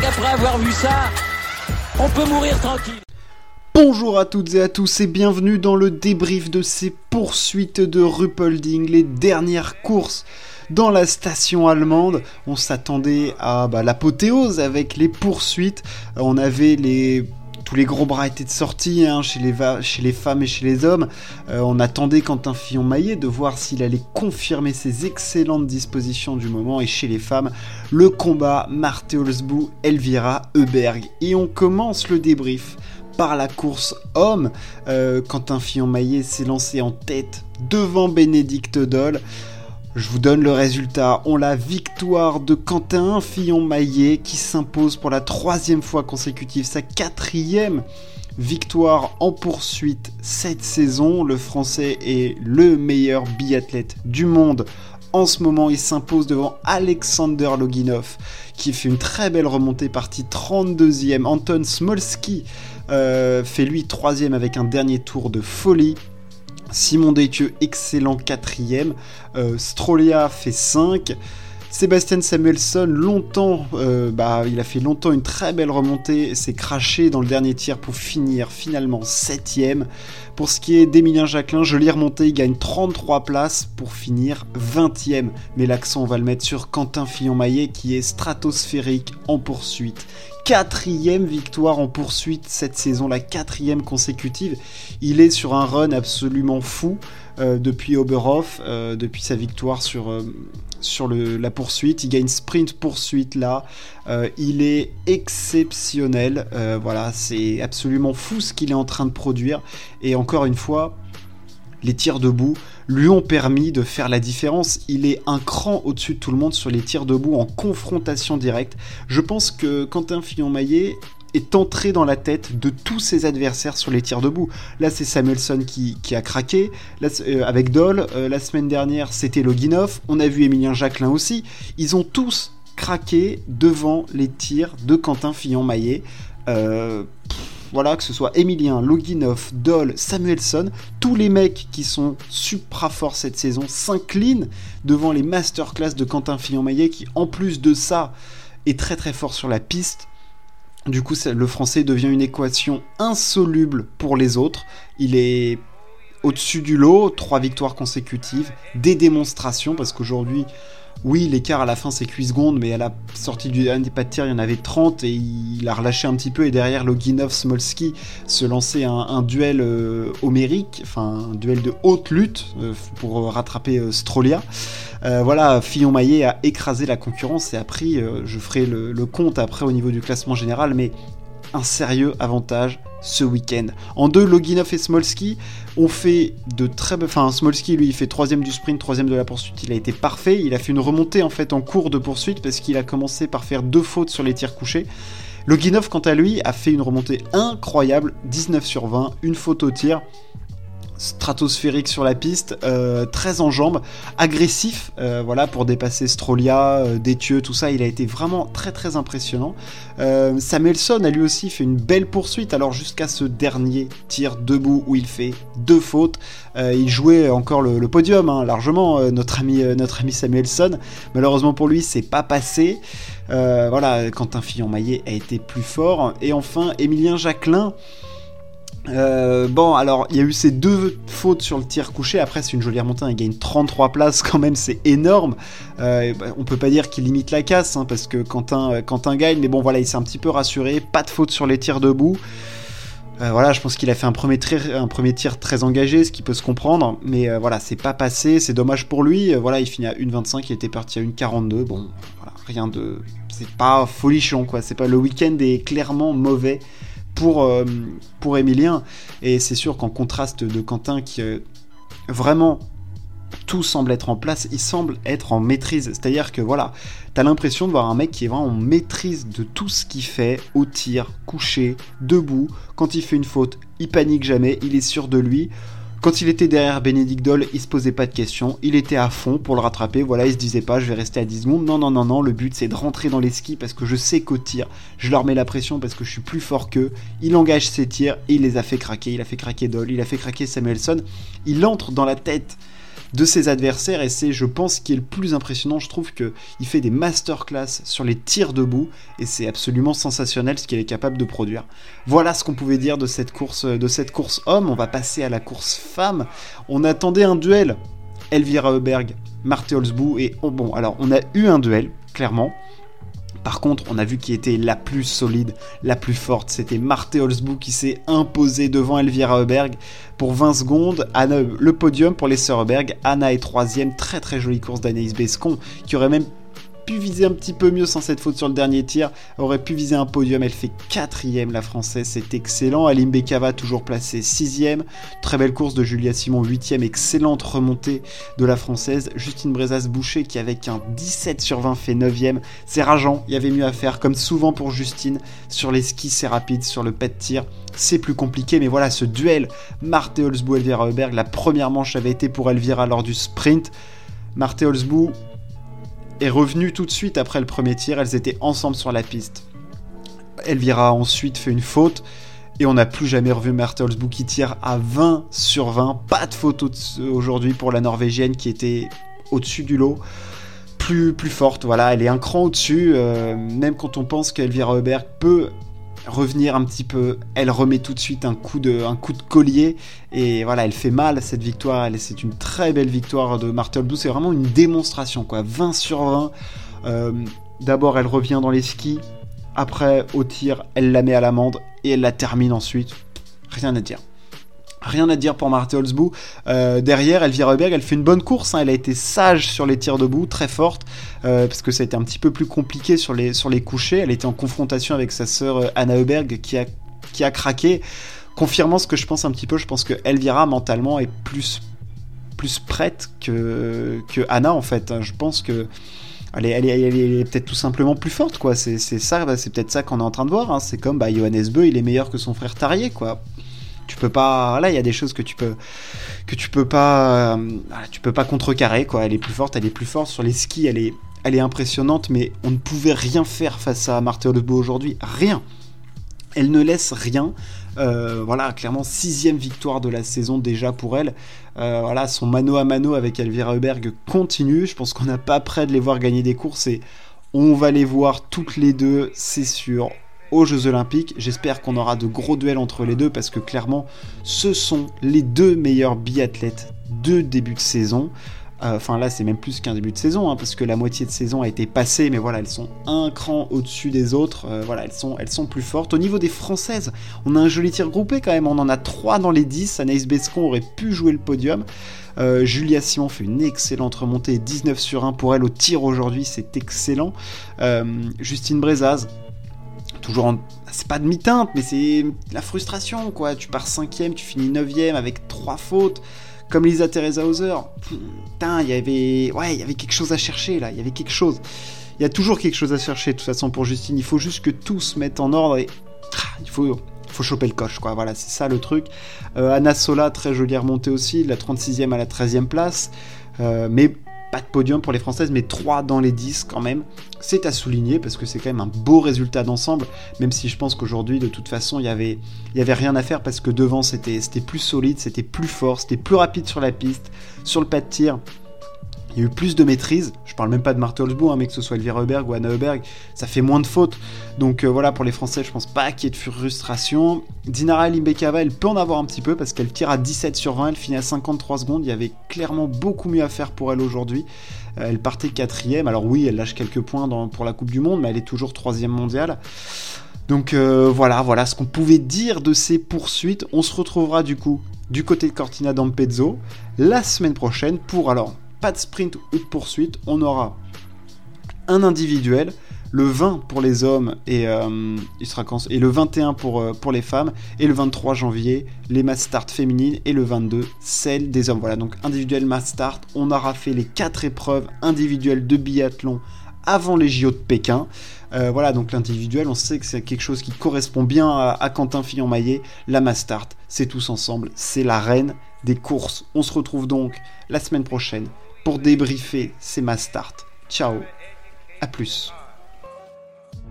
qu'après avoir vu ça, on peut mourir tranquille. Bonjour à toutes et à tous et bienvenue dans le débrief de ces poursuites de Ruppolding, les dernières courses dans la station allemande. On s'attendait à bah, l'apothéose avec les poursuites. On avait les tous les gros bras étaient de sortie hein, chez, les femmes et chez les hommes. Euh, on attendait Quentin Fillon-Maillet de voir s'il allait confirmer ses excellentes dispositions du moment. Et chez les femmes, le combat Marthe Olsbou, Elvira Heuberg. Et on commence le débrief par la course homme. Euh, Quentin Fillon-Maillet s'est lancé en tête devant Bénédicte Doll. Je vous donne le résultat. On la victoire de Quentin Fillon-Maillet qui s'impose pour la troisième fois consécutive, sa quatrième victoire en poursuite cette saison. Le Français est le meilleur biathlète du monde. En ce moment, il s'impose devant Alexander Loginov qui fait une très belle remontée, partie 32e. Anton Smolski euh, fait lui troisième avec un dernier tour de folie. Simon Détieux, excellent quatrième. Euh, Strolia fait 5. Sébastien Samuelson, longtemps, euh, bah, il a fait longtemps une très belle remontée, s'est craché dans le dernier tir pour finir finalement 7ème. Pour ce qui est d'Emilien Jacquelin, je l'ai remonté, il gagne 33 places pour finir 20ème. Mais l'accent, on va le mettre sur Quentin Fillon-Maillet qui est stratosphérique en poursuite quatrième victoire en poursuite cette saison, la quatrième consécutive. Il est sur un run absolument fou depuis Oberhof, euh, depuis sa victoire sur, euh, sur la poursuite. Il gagne sprint poursuite là. il est exceptionnel. voilà, c'est absolument fou ce qu'il est en train de produire. Et encore une fois, les tirs debout lui ont permis de faire la différence. Il est un cran au-dessus de tout le monde sur les tirs debout en confrontation directe. Je pense que Quentin Fillon-Maillet est entré dans la tête de tous ses adversaires sur les tirs debout. Là, c'est Samuelson qui, a craqué euh, avec Doll. Euh, la semaine dernière, c'était Loginov. On a vu Emilien Jacquelin aussi. Ils ont tous craqué devant les tirs de Quentin Fillon-Maillet. Euh, voilà, que ce soit Emilien, Loginov, Doll, Samuelson, tous les mecs qui sont supra forts cette saison s'inclinent devant les masterclass de Quentin Fillon-Maillet qui, en plus de ça, est très très fort sur la piste. Du coup, le français devient une équation insoluble pour les autres. Il est au-dessus du lot, trois victoires consécutives, des démonstrations, parce qu'aujourd'hui, oui, l'écart à la fin c'est 8 secondes, mais à la sortie du dernier pas de tir, il y en avait 30 et il a relâché un petit peu. Et derrière, Loginov Smolski se lançait un, duel euh, homérique, enfin un duel de haute lutte euh, pour rattraper euh, Strolia. voilà, Fillon-Maillet a écrasé la concurrence et a pris, je ferai le, compte après au niveau du classement général, mais un sérieux avantage ce week-end. En deux, Loginov et Smolski ont fait de très... Enfin, Smolski, lui, il fait troisième du sprint, troisième de la poursuite. Il a été parfait. Il a fait une remontée, en fait, en cours de poursuite parce qu'il a commencé par faire deux fautes sur les tirs couchés. Loginov, quant à lui, a fait une remontée incroyable, 19 sur 20, une faute au tir stratosphérique sur la piste, euh, très en jambes, agressif, euh, voilà, pour dépasser Strolia, euh, Détieux, tout ça, il a été vraiment très très impressionnant. Samuelson a lui aussi fait une belle poursuite, alors jusqu'à ce dernier tir debout où il fait deux fautes, il jouait encore le, podium, hein, largement, notre, ami, notre ami Samuelson, malheureusement pour lui, c'est pas passé. voilà, Quentin Fillon-Maillet a été plus fort. Et enfin, Emilien Jacquelin, euh, bon, alors il y a eu ces deux fautes sur le tir couché. Après, c'est une jolie remontée. Il gagne 33 places quand même, c'est énorme. Euh, bah, on peut pas dire qu'il limite la casse hein, parce que Quentin, euh, Quentin gagne, mais bon, voilà, il s'est un petit peu rassuré. Pas de faute sur les tirs debout. voilà, je pense qu'il a fait un premier, tir, un premier tir très engagé, ce qui peut se comprendre, mais voilà, c'est pas passé, c'est dommage pour lui. voilà, il finit à 1,25, il était parti à 1,42. Bon, voilà, rien de. C'est pas folichon, quoi. C'est pas le week-end est clairement mauvais pour, euh, pour Emilien. Et c'est sûr qu'en contraste de Quentin, qui euh, vraiment tout semble être en place, il semble être en maîtrise. C'est-à-dire que voilà, t'as l'impression de voir un mec qui est vraiment en maîtrise de tout ce qu'il fait, au tir, couché, debout. Quand il fait une faute, il panique jamais, il est sûr de lui. Quand il était derrière Bénédicte Doll, il se posait pas de questions, il était à fond pour le rattraper, voilà, il se disait pas je vais rester à 10 secondes, non, non, non, non, le but c'est de rentrer dans les skis parce que je sais qu'au tir, je leur mets la pression parce que je suis plus fort qu'eux, il engage ses tirs et il les a fait craquer, il a fait craquer Doll, il a fait craquer Samuelson, il entre dans la tête de ses adversaires et c'est je pense qui est le plus impressionnant. Je trouve que il fait des masterclass sur les tirs debout et c'est absolument sensationnel ce qu'il est capable de produire. Voilà ce qu'on pouvait dire de cette course de cette course homme. On va passer à la course femme. On attendait un duel. Elvira Heuberg Marthe Holzbou et oh, bon alors on a eu un duel clairement par contre, on a vu qui était la plus solide, la plus forte. C'était Marthe Holzbou qui s'est imposée devant Elvira Heuberg pour 20 secondes. Le podium pour les sœurs Heuberg. Anna est troisième. Très très jolie course d'Anaïs Bescon qui aurait même pu viser un petit peu mieux sans cette faute sur le dernier tir, aurait pu viser un podium. Elle fait quatrième, la française, c'est excellent. Alim Bekava toujours placée sixième. Très belle course de Julia Simon, huitième, excellente remontée de la française. Justine Brezas-Boucher qui avec un 17 sur 20 fait neuvième. C'est rageant, il y avait mieux à faire, comme souvent pour Justine. Sur les skis, c'est rapide, sur le pet de tir, c'est plus compliqué. Mais voilà, ce duel, Marthe Holzbou, Elvira Heuberg, la première manche avait été pour Elvira lors du sprint. Marthe Holzbou, est revenue tout de suite après le premier tir. Elles étaient ensemble sur la piste. Elvira ensuite fait une faute. Et on n'a plus jamais revu Marthe qui tire à 20 sur 20. Pas de photo aujourd'hui pour la Norvégienne qui était au-dessus du lot. Plus, plus forte, voilà, elle est un cran au-dessus. Euh, même quand on pense qu'Elvira Heuberg peut revenir un petit peu. Elle remet tout de suite un coup de, collier et voilà, elle fait mal cette victoire. C'est une très belle victoire de Marthe Blue. C'est vraiment une démonstration quoi. 20 sur 20. Euh, d'abord, elle revient dans les skis. Après, au tir, elle la met à l'amende et elle la termine ensuite. Rien à dire. Rien à dire pour Marthe Holzbou. Euh, derrière, Elvira Heuberg, elle fait une bonne course. Hein. Elle a été sage sur les tirs debout, très forte, euh, parce que ça a été un petit peu plus compliqué sur les, sur les couchers. Elle était en confrontation avec sa sœur euh, Anna Heuberg qui a, qui a craqué. Confirmant ce que je pense un petit peu, je pense que Elvira mentalement est plus, plus prête que, que Anna en fait. Je pense que elle est, elle est, peut-être tout simplement plus forte, quoi. C'est ça, bah, c'est peut-être ça qu'on est en train de voir. Hein. C'est comme bah, Johannes Beu, il est meilleur que son frère Tarier, quoi tu peux pas là il y a des choses que tu peux que tu peux pas euh, tu peux pas contrecarrer quoi. Elle est plus forte elle est plus forte. Sur les skis elle est elle est impressionnante mais on ne pouvait rien faire face à Marthe Holzbo aujourd'hui. Rien. Elle ne laisse rien. Euh, voilà clairement sixième victoire de la saison déjà pour elle. Euh, voilà son mano à mano avec Elvira Heuberg continue. Je pense qu'on n'a pas près de les voir gagner des courses et on va les voir toutes les deux c'est sûr aux Jeux Olympiques. J'espère qu'on aura de gros duels entre les deux parce que clairement, ce sont les deux meilleurs biathlètes de début de saison. Euh, enfin là, c'est même plus qu'un début de saison hein, parce que la moitié de saison a été passée, mais voilà, elles sont un cran au-dessus des autres. Euh, voilà, elles sont, plus fortes. Au niveau des Françaises, on a un joli tir groupé quand même. On en a trois dans les 10. Anaïs Bescon aurait pu jouer le podium. Euh, Julia Simon fait une excellente remontée, 19 sur 1 pour elle au tir aujourd'hui, c'est excellent. Justine Brezaz, toujours en... C'est pas demi-teinte, mais c'est la frustration, quoi. Tu pars cinquième, tu finis neuvième avec trois fautes, comme Lisa Teresa Hauser. Putain, il y avait... Ouais, il y avait quelque chose à chercher, là. Il y avait quelque chose. Il y a toujours quelque chose à chercher, de toute façon, pour Justine. Il faut juste que tout se mette en ordre et... Ah, il faut faut choper le coche, quoi. Voilà, c'est ça le truc. Euh, Anna Sola, très jolie remontée aussi, de la 36e à la 13e place. Euh, mais pas de podium pour les Françaises, mais 3 dans les 10 quand même. C'est à souligner parce que c'est quand même un beau résultat d'ensemble, même si je pense qu'aujourd'hui, de toute façon, il y avait, y avait rien à faire parce que devant, c'était plus solide, c'était plus fort, c'était plus rapide sur la piste, sur le pas de tir. Il y a eu plus de maîtrise. Je parle même pas de Marthe Holzbourg, hein, mais que ce soit Elvira Heuberg ou Anna Heuberg, ça fait moins de fautes. Donc euh, voilà, pour les Français, je pense pas qu'il y ait de frustration. Dinara Limbekava, elle peut en avoir un petit peu parce qu'elle tire à 17 sur 20, elle finit à 53 secondes. Il y avait clairement beaucoup mieux à faire pour elle aujourd'hui. Euh, elle partait quatrième. Alors oui, elle lâche quelques points pour la Coupe du Monde, mais elle est toujours troisième mondiale. Donc euh, voilà, voilà ce qu'on pouvait dire de ces poursuites. On se retrouvera du coup du côté de Cortina d'Ampezzo la semaine prochaine pour alors de sprint ou de poursuite, on aura un individuel, le 20 pour les hommes et, euh, et le 21 pour, euh, pour les femmes, et le 23 janvier, les mass start féminines, et le 22, celle des hommes. Voilà, donc individuel mass start, on aura fait les 4 épreuves individuelles de biathlon avant les JO de Pékin. Euh, voilà, donc l'individuel, on sait que c'est quelque chose qui correspond bien à, Quentin Fillon-Maillet. La mass c'est tous ensemble, c'est la reine des courses. On se retrouve donc la semaine prochaine pour débriefer ces ma start. Ciao, à plus.